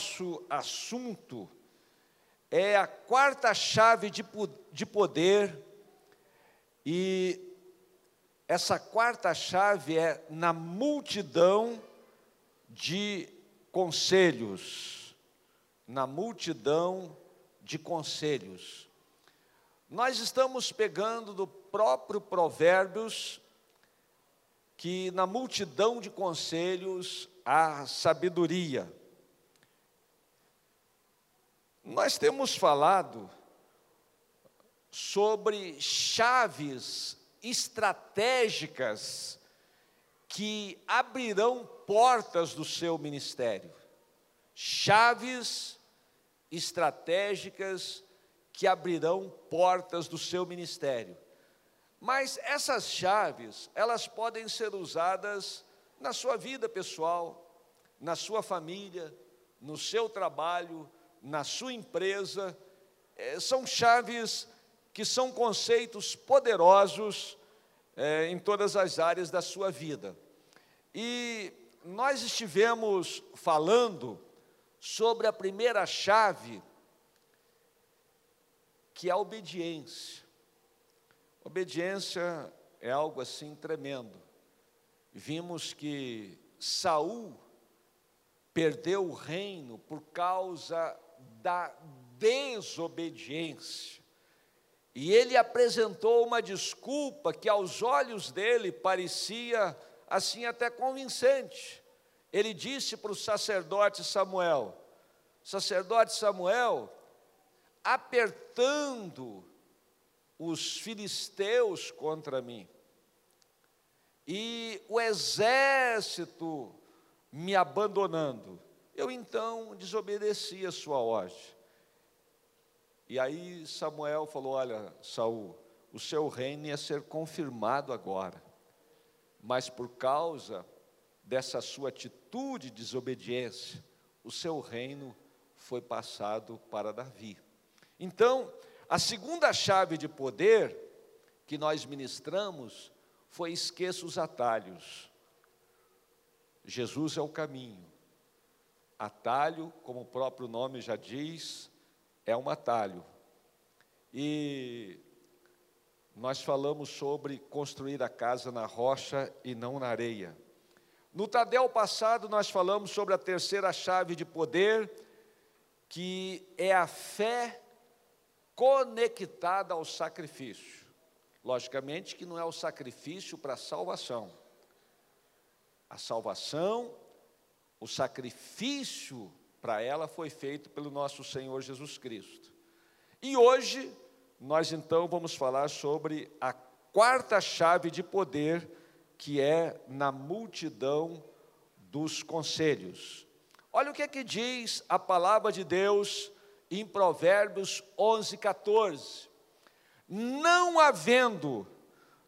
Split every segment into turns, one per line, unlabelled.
nosso assunto é a quarta chave de, de poder, e essa quarta chave é na multidão de conselhos. Na multidão de conselhos. Nós estamos pegando do próprio Provérbios que na multidão de conselhos há sabedoria. Nós temos falado sobre chaves estratégicas que abrirão portas do seu ministério. Chaves estratégicas que abrirão portas do seu ministério. Mas essas chaves, elas podem ser usadas na sua vida pessoal, na sua família, no seu trabalho, na sua empresa. É, são chaves que são conceitos poderosos é, em todas as áreas da sua vida. E nós estivemos falando sobre a primeira chave, que é a obediência. Obediência é algo assim tremendo. Vimos que Saul perdeu o reino por causa da desobediência. E ele apresentou uma desculpa que aos olhos dele parecia assim até convincente. Ele disse para o sacerdote Samuel: Sacerdote Samuel, apertando os filisteus contra mim, e o exército me abandonando, eu então desobedeci a sua ordem. E aí Samuel falou: Olha, Saul, o seu reino ia ser confirmado agora, mas por causa dessa sua atitude de desobediência, o seu reino foi passado para Davi. Então, a segunda chave de poder que nós ministramos foi esqueça os atalhos. Jesus é o caminho. Atalho, como o próprio nome já diz, é um atalho. E nós falamos sobre construir a casa na rocha e não na areia. No Tadel passado, nós falamos sobre a terceira chave de poder, que é a fé conectada ao sacrifício. Logicamente que não é o sacrifício para a salvação. A salvação, o sacrifício para ela foi feito pelo nosso Senhor Jesus Cristo. E hoje nós então vamos falar sobre a quarta chave de poder, que é na multidão dos conselhos. Olha o que é que diz a palavra de Deus em Provérbios 11, 14. Não havendo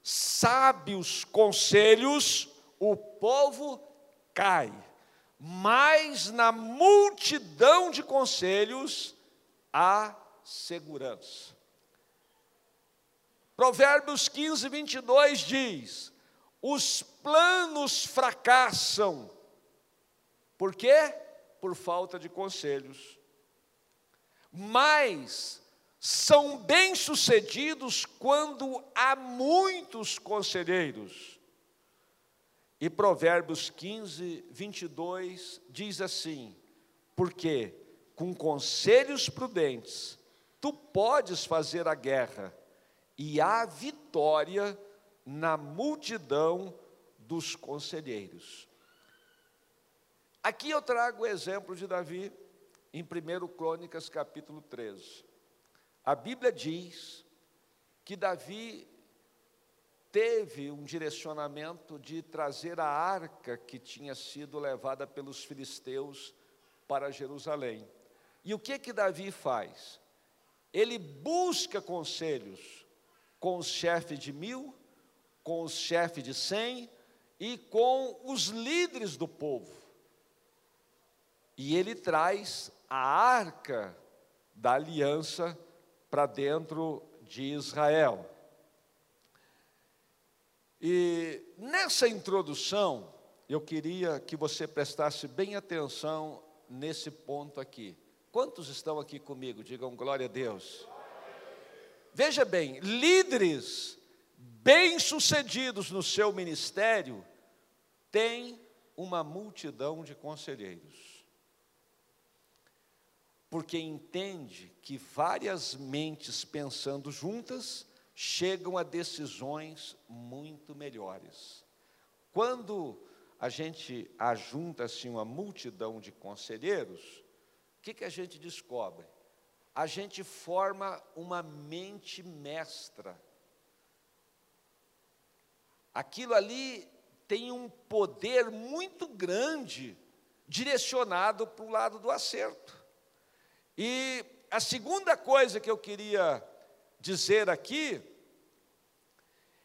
sábios conselhos, o povo cai mas na multidão de conselhos há segurança. Provérbios 15, 22 diz: os planos fracassam, por quê? Por falta de conselhos, mas são bem-sucedidos quando há muitos conselheiros. E Provérbios 15, 22 diz assim: Porque com conselhos prudentes tu podes fazer a guerra, e há vitória na multidão dos conselheiros. Aqui eu trago o exemplo de Davi em 1 Crônicas capítulo 13. A Bíblia diz que Davi teve um direcionamento de trazer a arca que tinha sido levada pelos filisteus para Jerusalém. E o que que Davi faz? Ele busca conselhos com os chefes de mil, com os chefes de cem e com os líderes do povo. E ele traz a arca da aliança para dentro de Israel. E nessa introdução, eu queria que você prestasse bem atenção nesse ponto aqui. Quantos estão aqui comigo? Digam glória a Deus. Veja bem, líderes bem-sucedidos no seu ministério têm uma multidão de conselheiros. Porque entende que várias mentes pensando juntas chegam a decisões muito melhores. Quando a gente ajunta assim uma multidão de conselheiros, o que, que a gente descobre? A gente forma uma mente mestra. Aquilo ali tem um poder muito grande direcionado para o lado do acerto. E a segunda coisa que eu queria dizer aqui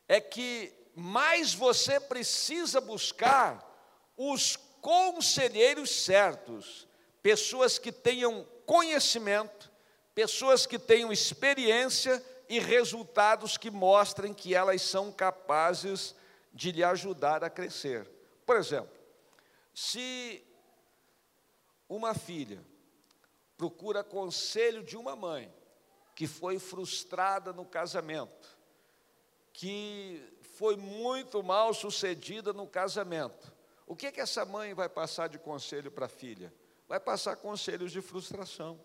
é que mais você precisa buscar os conselheiros certos, pessoas que tenham conhecimento, pessoas que tenham experiência e resultados que mostrem que elas são capazes de lhe ajudar a crescer. Por exemplo, se uma filha procura conselho de uma mãe que foi frustrada no casamento, que foi muito mal sucedida no casamento, o que, que essa mãe vai passar de conselho para a filha? Vai passar conselhos de frustração,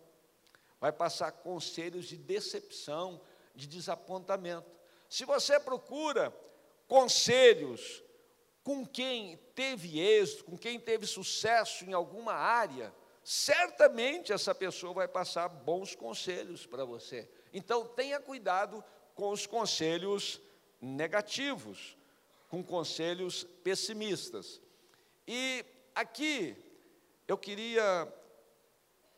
vai passar conselhos de decepção, de desapontamento. Se você procura conselhos com quem teve êxito, com quem teve sucesso em alguma área, certamente essa pessoa vai passar bons conselhos para você. Então, tenha cuidado com os conselhos negativos, com conselhos pessimistas. E aqui eu queria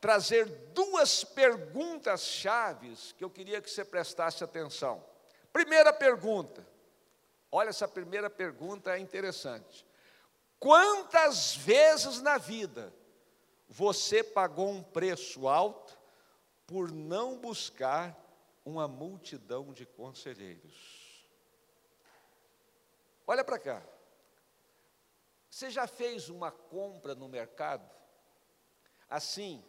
trazer duas perguntas chaves que eu queria que você prestasse atenção. Primeira pergunta. Olha, essa primeira pergunta é interessante. Quantas vezes na vida você pagou um preço alto por não buscar uma multidão de conselheiros. Olha para cá. Você já fez uma compra no mercado? Assim,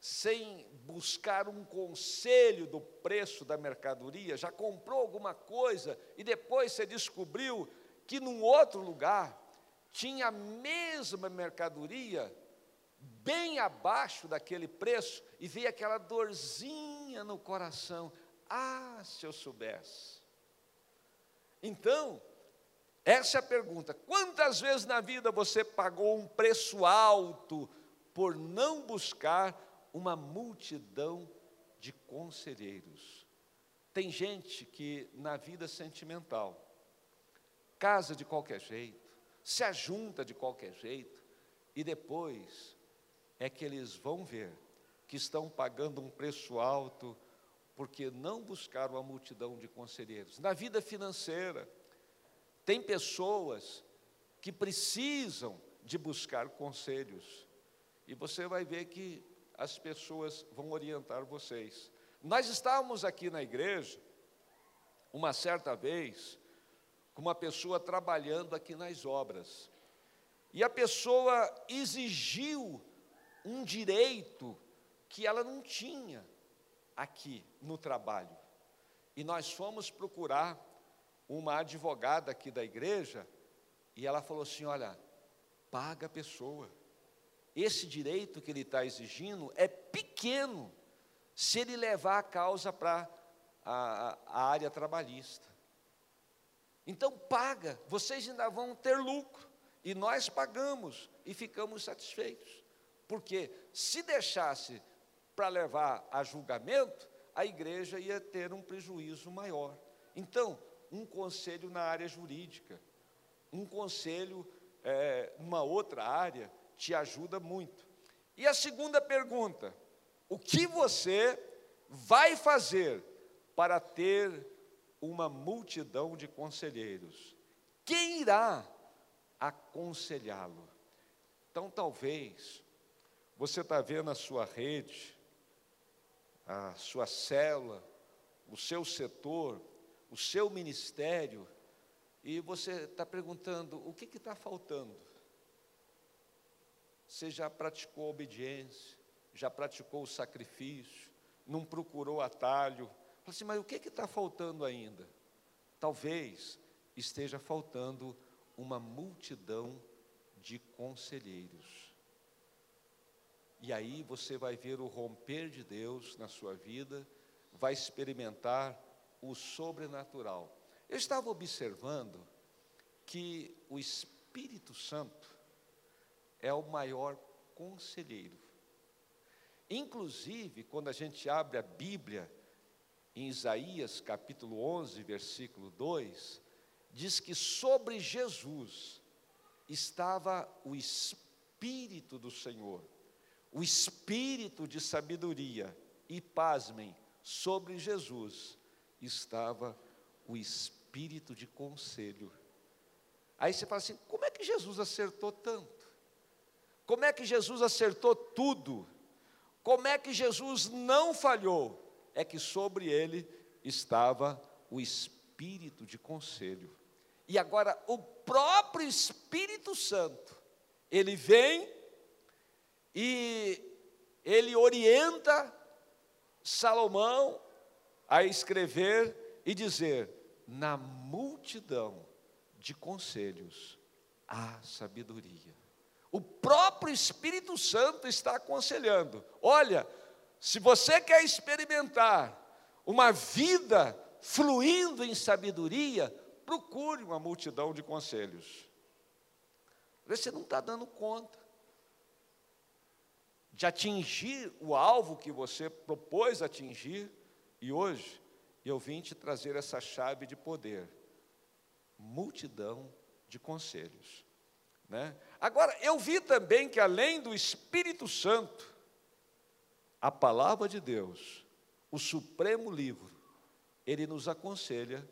sem buscar um conselho do preço da mercadoria, já comprou alguma coisa e depois você descobriu que num outro lugar tinha a mesma mercadoria, bem abaixo daquele preço, e veio aquela dorzinha no coração. Ah, se eu soubesse. Então, essa é a pergunta: quantas vezes na vida você pagou um preço alto por não buscar uma multidão de conselheiros? Tem gente que na vida sentimental casa de qualquer jeito, se ajunta de qualquer jeito, e depois é que eles vão ver que estão pagando um preço alto porque não buscaram a multidão de conselheiros. Na vida financeira, tem pessoas que precisam de buscar conselhos, e você vai ver que as pessoas vão orientar vocês. Nós estávamos aqui na igreja, uma certa vez, com uma pessoa trabalhando aqui nas obras. E a pessoa exigiu um direito que ela não tinha aqui no trabalho. E nós fomos procurar uma advogada aqui da igreja e ela falou assim: Olha, paga a pessoa. Esse direito que ele está exigindo é pequeno se ele levar a causa para a, a área trabalhista. Então paga, vocês ainda vão ter lucro. E nós pagamos e ficamos satisfeitos. Porque se deixasse para levar a julgamento, a igreja ia ter um prejuízo maior. Então, um conselho na área jurídica, um conselho é, numa outra área, te ajuda muito. E a segunda pergunta: o que você vai fazer para ter uma multidão de conselheiros. Quem irá aconselhá-lo? Então, talvez, você está vendo a sua rede, a sua célula, o seu setor, o seu ministério, e você está perguntando: o que está faltando? você já praticou a obediência, já praticou o sacrifício, não procurou atalho. Fala assim, mas o que está faltando ainda? Talvez esteja faltando uma multidão de conselheiros. E aí você vai ver o romper de Deus na sua vida, vai experimentar o sobrenatural. Eu estava observando que o Espírito Santo é o maior conselheiro. Inclusive, quando a gente abre a Bíblia, em Isaías capítulo 11, versículo 2, diz que sobre Jesus estava o Espírito do Senhor, o Espírito de sabedoria, e pasmem, sobre Jesus estava o Espírito de conselho. Aí você fala assim: como é que Jesus acertou tanto? Como é que Jesus acertou tudo? Como é que Jesus não falhou? É que sobre ele estava o espírito de conselho. E agora, o próprio Espírito Santo, ele vem e ele orienta Salomão a escrever e dizer: na multidão de conselhos há sabedoria. O próprio Espírito Santo está aconselhando: olha, se você quer experimentar uma vida fluindo em sabedoria, procure uma multidão de conselhos. Você não está dando conta de atingir o alvo que você propôs atingir, e hoje eu vim te trazer essa chave de poder multidão de conselhos. Né? Agora, eu vi também que além do Espírito Santo, a palavra de Deus, o supremo livro, ele nos aconselha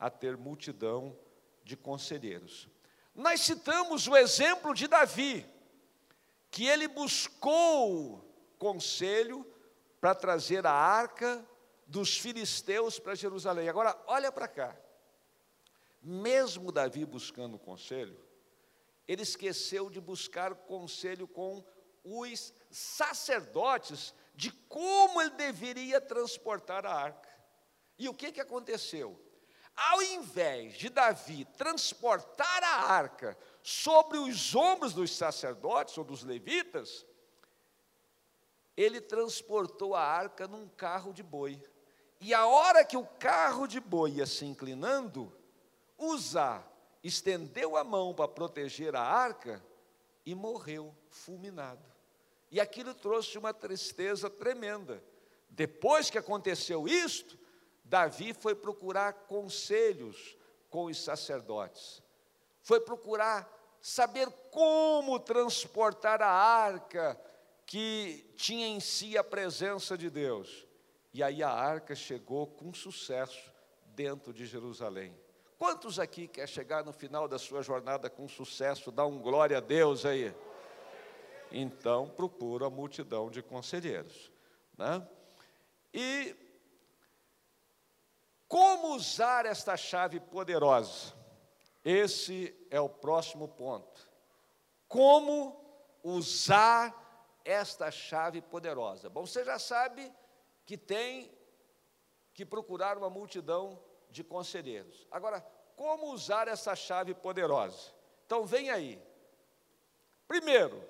a ter multidão de conselheiros. Nós citamos o exemplo de Davi, que ele buscou conselho para trazer a arca dos filisteus para Jerusalém. Agora, olha para cá. Mesmo Davi buscando conselho, ele esqueceu de buscar conselho com os sacerdotes de como ele deveria transportar a arca. E o que, que aconteceu? Ao invés de Davi transportar a arca sobre os ombros dos sacerdotes ou dos levitas, ele transportou a arca num carro de boi. E a hora que o carro de boi ia se inclinando, Uzá estendeu a mão para proteger a arca e morreu fulminado. E aquilo trouxe uma tristeza tremenda. Depois que aconteceu isto, Davi foi procurar conselhos com os sacerdotes. Foi procurar saber como transportar a arca que tinha em si a presença de Deus. E aí a arca chegou com sucesso dentro de Jerusalém. Quantos aqui quer chegar no final da sua jornada com sucesso, dar um glória a Deus aí? Então procura a multidão de conselheiros. Né? E como usar esta chave poderosa? Esse é o próximo ponto. Como usar esta chave poderosa? Bom, você já sabe que tem que procurar uma multidão de conselheiros. Agora, como usar essa chave poderosa? Então, vem aí. Primeiro,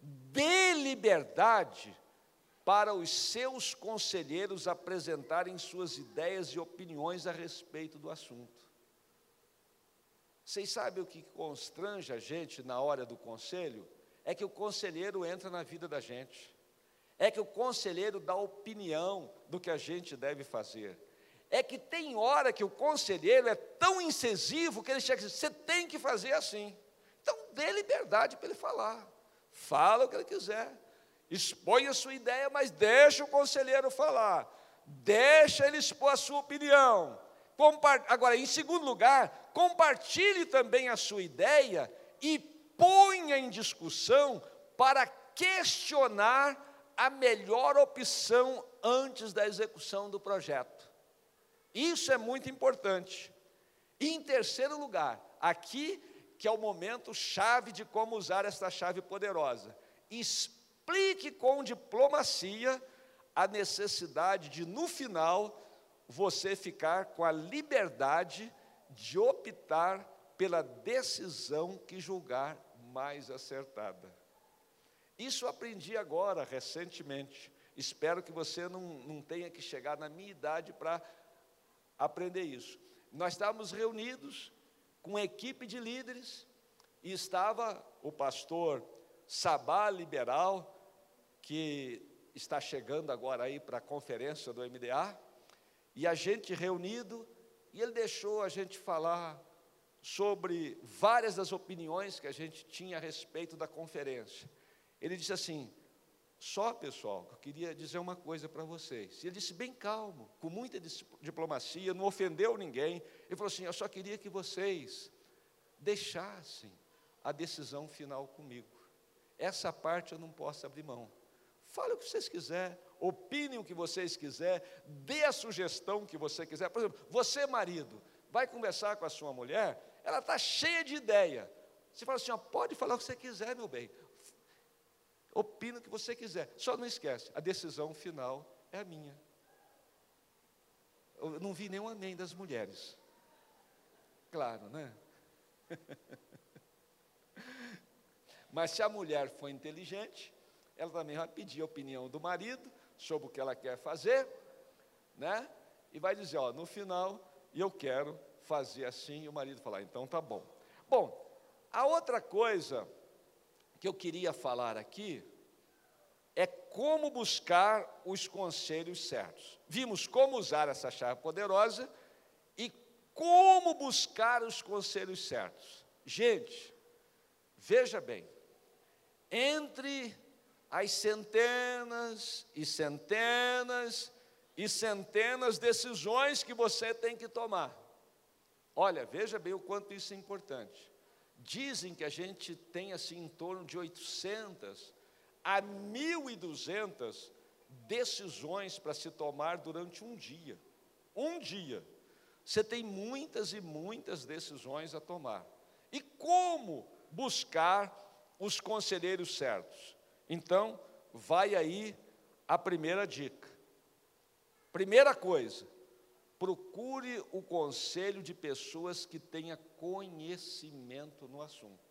dê liberdade para os seus conselheiros apresentarem suas ideias e opiniões a respeito do assunto. Vocês sabem o que constrange a gente na hora do conselho? É que o conselheiro entra na vida da gente. É que o conselheiro dá opinião do que a gente deve fazer é que tem hora que o conselheiro é tão incisivo que ele chega e diz: você tem que fazer assim. Então, dê liberdade para ele falar. Fala o que ele quiser. Expõe a sua ideia, mas deixa o conselheiro falar. Deixa ele expor a sua opinião. Agora, em segundo lugar, compartilhe também a sua ideia e ponha em discussão para questionar a melhor opção antes da execução do projeto. Isso é muito importante. E em terceiro lugar, aqui que é o momento chave de como usar esta chave poderosa. Explique com diplomacia a necessidade de, no final, você ficar com a liberdade de optar pela decisão que julgar mais acertada. Isso aprendi agora, recentemente. Espero que você não, não tenha que chegar na minha idade para aprender isso. Nós estávamos reunidos com uma equipe de líderes e estava o pastor Sabá Liberal, que está chegando agora aí para a conferência do MDA, e a gente reunido, e ele deixou a gente falar sobre várias das opiniões que a gente tinha a respeito da conferência. Ele disse assim: só pessoal, eu queria dizer uma coisa para vocês. Ele disse bem calmo, com muita diplomacia, não ofendeu ninguém. Ele falou assim: eu só queria que vocês deixassem a decisão final comigo. Essa parte eu não posso abrir mão. Fale o que vocês quiserem, opinem o que vocês quiserem, dê a sugestão que você quiser. Por exemplo, você, marido, vai conversar com a sua mulher, ela está cheia de ideia. Você fala assim: ó, pode falar o que você quiser, meu bem. Opina o que você quiser. Só não esquece, a decisão final é a minha. Eu não vi nenhum amém das mulheres. Claro, né? Mas se a mulher for inteligente, ela também vai pedir a opinião do marido sobre o que ela quer fazer, né? E vai dizer, ó, no final, eu quero fazer assim, e o marido falar, então tá bom. Bom, a outra coisa que eu queria falar aqui é como buscar os conselhos certos. Vimos como usar essa chave poderosa e como buscar os conselhos certos. Gente, veja bem, entre as centenas e centenas e centenas de decisões que você tem que tomar. Olha, veja bem o quanto isso é importante. Dizem que a gente tem assim em torno de 800 a 1.200 decisões para se tomar durante um dia. Um dia. Você tem muitas e muitas decisões a tomar. E como buscar os conselheiros certos? Então, vai aí a primeira dica. Primeira coisa, procure o conselho de pessoas que tenham conhecimento no assunto.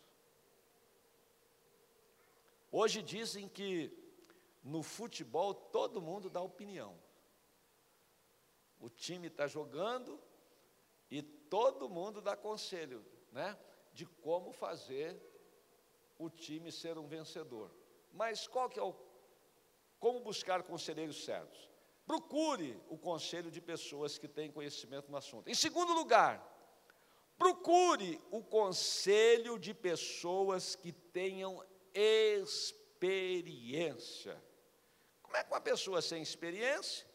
Hoje dizem que no futebol todo mundo dá opinião. O time está jogando e todo mundo dá conselho, né? De como fazer o time ser um vencedor. Mas qual que é o como buscar conselheiros certos? procure o conselho de pessoas que têm conhecimento no assunto. Em segundo lugar, procure o conselho de pessoas que tenham experiência. Como é que uma pessoa sem experiência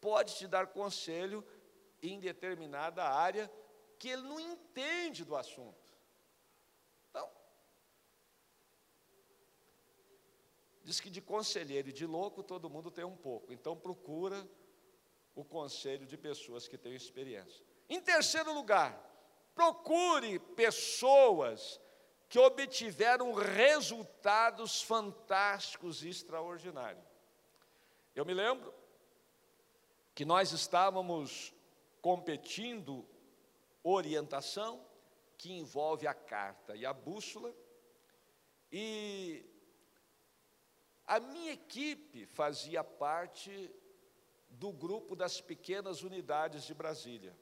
pode te dar conselho em determinada área que ele não entende do assunto? Diz que de conselheiro e de louco todo mundo tem um pouco. Então procura o conselho de pessoas que têm experiência. Em terceiro lugar, procure pessoas que obtiveram resultados fantásticos e extraordinários. Eu me lembro que nós estávamos competindo orientação, que envolve a carta e a bússola, e a minha equipe fazia parte do grupo das pequenas unidades de Brasília.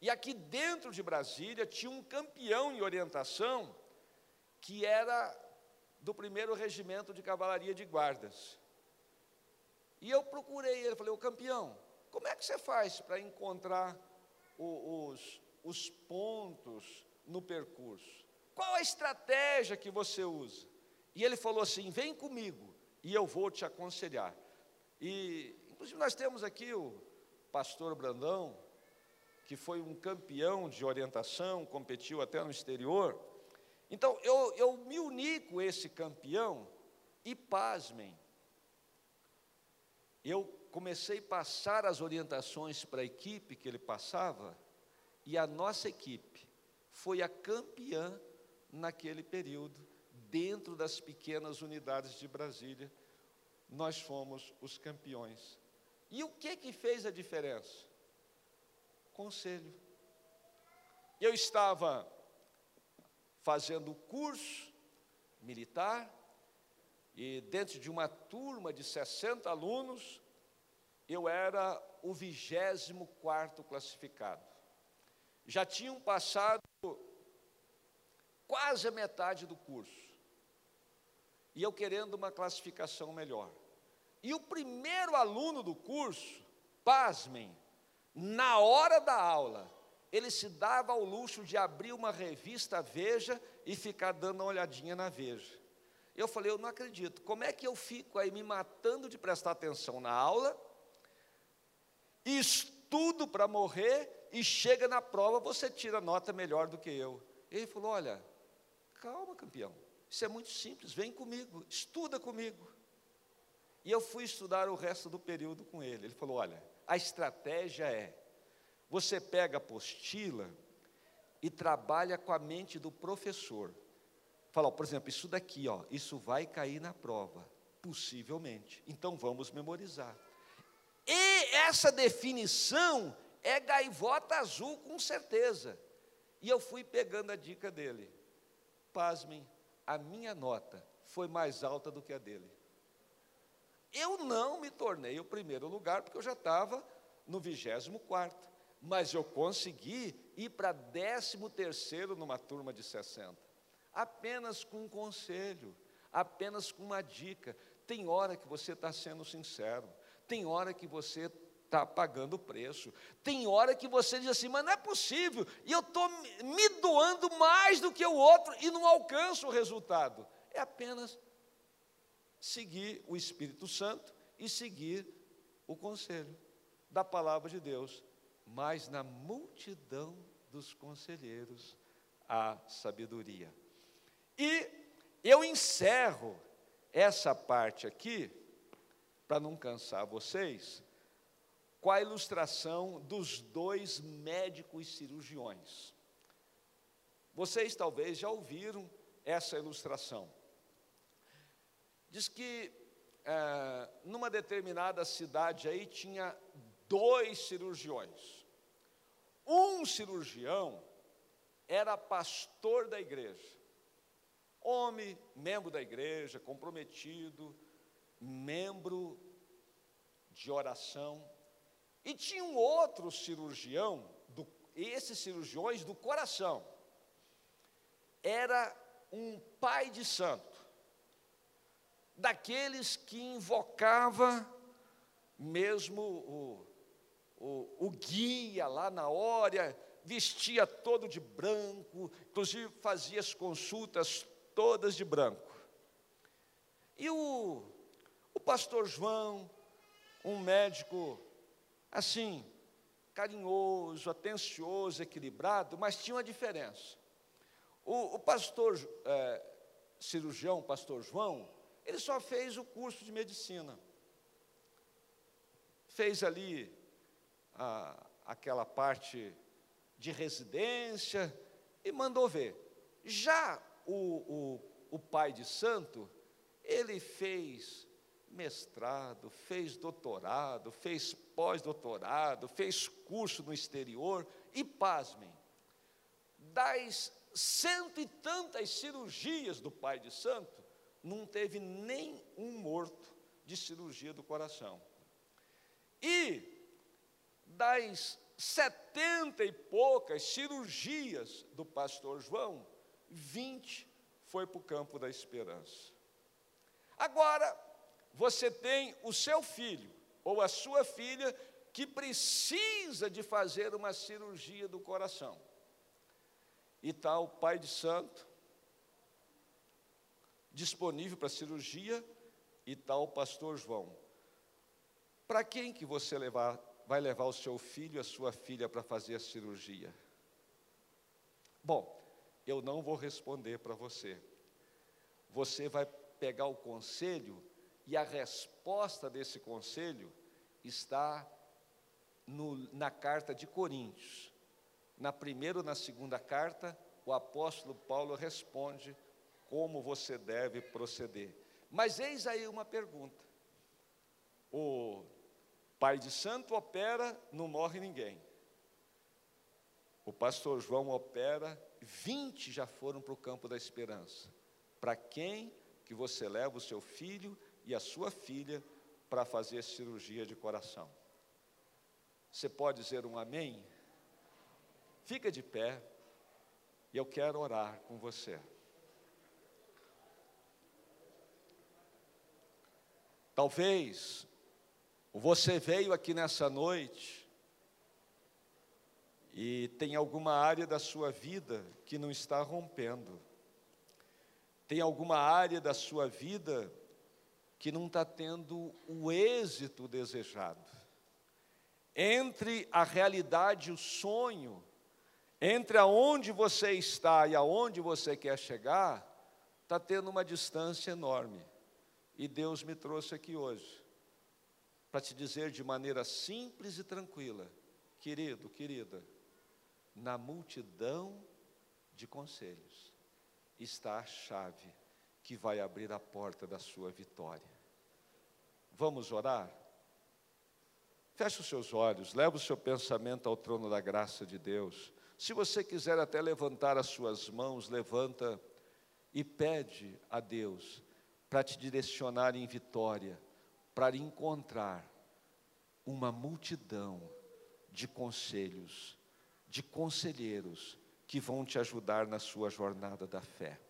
E aqui dentro de Brasília tinha um campeão em orientação que era do primeiro regimento de cavalaria de guardas. E eu procurei ele, falei, o campeão, como é que você faz para encontrar o, os, os pontos no percurso? Qual a estratégia que você usa? E ele falou assim: vem comigo e eu vou te aconselhar. E, inclusive, nós temos aqui o pastor Brandão, que foi um campeão de orientação, competiu até no exterior. Então, eu, eu me uni com esse campeão e, pasmem, eu comecei a passar as orientações para a equipe que ele passava, e a nossa equipe foi a campeã naquele período, dentro das pequenas unidades de Brasília, nós fomos os campeões. E o que que fez a diferença? Conselho. Eu estava fazendo curso militar e dentro de uma turma de 60 alunos, eu era o 24 classificado. Já tinham passado quase a metade do curso. E eu querendo uma classificação melhor. E o primeiro aluno do curso, pasmem, na hora da aula, ele se dava ao luxo de abrir uma revista Veja e ficar dando uma olhadinha na Veja. Eu falei, eu não acredito, como é que eu fico aí me matando de prestar atenção na aula, estudo para morrer e chega na prova, você tira nota melhor do que eu. Ele falou: Olha, calma, campeão, isso é muito simples, vem comigo, estuda comigo. E eu fui estudar o resto do período com ele. Ele falou: Olha, a estratégia é: você pega a apostila e trabalha com a mente do professor. Fala, ó, por exemplo, isso daqui, ó, isso vai cair na prova, possivelmente. Então vamos memorizar. E essa definição é gaivota azul com certeza. E eu fui pegando a dica dele. Pasmem, a minha nota foi mais alta do que a dele. Eu não me tornei o primeiro lugar, porque eu já estava no 24, mas eu consegui ir para 13 terceiro numa turma de 60, apenas com um conselho, apenas com uma dica. Tem hora que você está sendo sincero, tem hora que você está pagando o preço. Tem hora que você diz assim, mas não é possível, e eu estou me doando mais do que o outro e não alcanço o resultado. É apenas seguir o Espírito Santo e seguir o conselho da palavra de Deus. Mas na multidão dos conselheiros há sabedoria. E eu encerro essa parte aqui, para não cansar vocês, com a ilustração dos dois médicos cirurgiões. Vocês talvez já ouviram essa ilustração. Diz que é, numa determinada cidade aí tinha dois cirurgiões. Um cirurgião era pastor da igreja, homem, membro da igreja, comprometido, membro de oração. E tinha um outro cirurgião, do, esses cirurgiões do coração, era um pai de santo daqueles que invocava mesmo o, o, o guia lá na hora, vestia todo de branco, inclusive fazia as consultas todas de branco. E o, o pastor João, um médico assim, carinhoso, atencioso, equilibrado, mas tinha uma diferença. O, o pastor é, cirurgião, pastor João, ele só fez o curso de medicina. Fez ali a, aquela parte de residência e mandou ver. Já o, o, o pai de santo, ele fez mestrado, fez doutorado, fez pós-doutorado, fez curso no exterior e, pasmem, das cento e tantas cirurgias do pai de santo, não teve nem um morto de cirurgia do coração. E das setenta e poucas cirurgias do pastor João, vinte foi para o campo da esperança. Agora, você tem o seu filho ou a sua filha que precisa de fazer uma cirurgia do coração. E está o pai de santo disponível para cirurgia e tal tá pastor João. Para quem que você levar, vai levar o seu filho e a sua filha para fazer a cirurgia? Bom, eu não vou responder para você. Você vai pegar o conselho e a resposta desse conselho está no, na carta de Coríntios. Na primeira ou na segunda carta, o apóstolo Paulo responde como você deve proceder. Mas eis aí uma pergunta: o pai de santo opera, não morre ninguém. O pastor João opera, 20 já foram para o campo da esperança. Para quem que você leva o seu filho e a sua filha para fazer cirurgia de coração? Você pode dizer um amém? Fica de pé e eu quero orar com você. Talvez você veio aqui nessa noite e tem alguma área da sua vida que não está rompendo. Tem alguma área da sua vida que não está tendo o êxito desejado. Entre a realidade e o sonho, entre aonde você está e aonde você quer chegar, está tendo uma distância enorme. E Deus me trouxe aqui hoje para te dizer de maneira simples e tranquila, querido, querida, na multidão de conselhos está a chave que vai abrir a porta da sua vitória. Vamos orar? Feche os seus olhos, leva o seu pensamento ao trono da graça de Deus. Se você quiser até levantar as suas mãos, levanta e pede a Deus para te direcionar em vitória, para encontrar uma multidão de conselhos, de conselheiros que vão te ajudar na sua jornada da fé.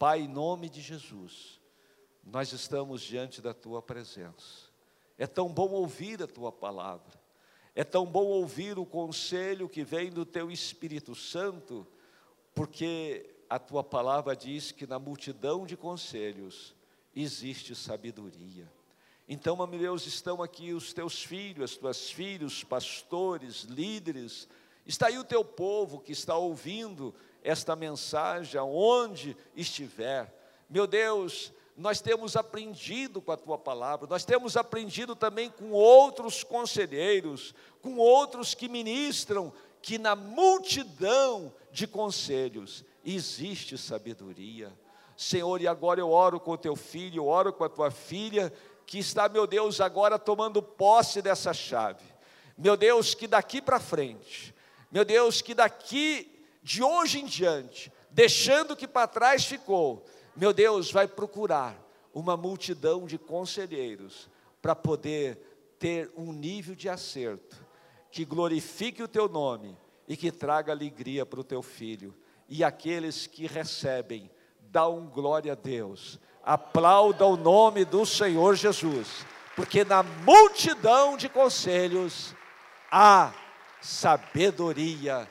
Pai, em nome de Jesus, nós estamos diante da tua presença. É tão bom ouvir a tua palavra. É tão bom ouvir o conselho que vem do teu Espírito Santo, porque a tua palavra diz que na multidão de conselhos existe sabedoria. Então, Deus, estão aqui os teus filhos, as tuas filhos, pastores, líderes, está aí o teu povo que está ouvindo esta mensagem, aonde estiver. Meu Deus, nós temos aprendido com a tua palavra, nós temos aprendido também com outros conselheiros, com outros que ministram, que na multidão de conselhos existe sabedoria. Senhor, e agora eu oro com o teu filho, eu oro com a tua filha, que está, meu Deus, agora tomando posse dessa chave. Meu Deus, que daqui para frente, meu Deus, que daqui, de hoje em diante, deixando o que para trás ficou, meu Deus, vai procurar uma multidão de conselheiros para poder ter um nível de acerto que glorifique o teu nome e que traga alegria para o teu filho. E aqueles que recebem, dão glória a Deus. Aplauda o nome do Senhor Jesus, porque na multidão de conselhos há sabedoria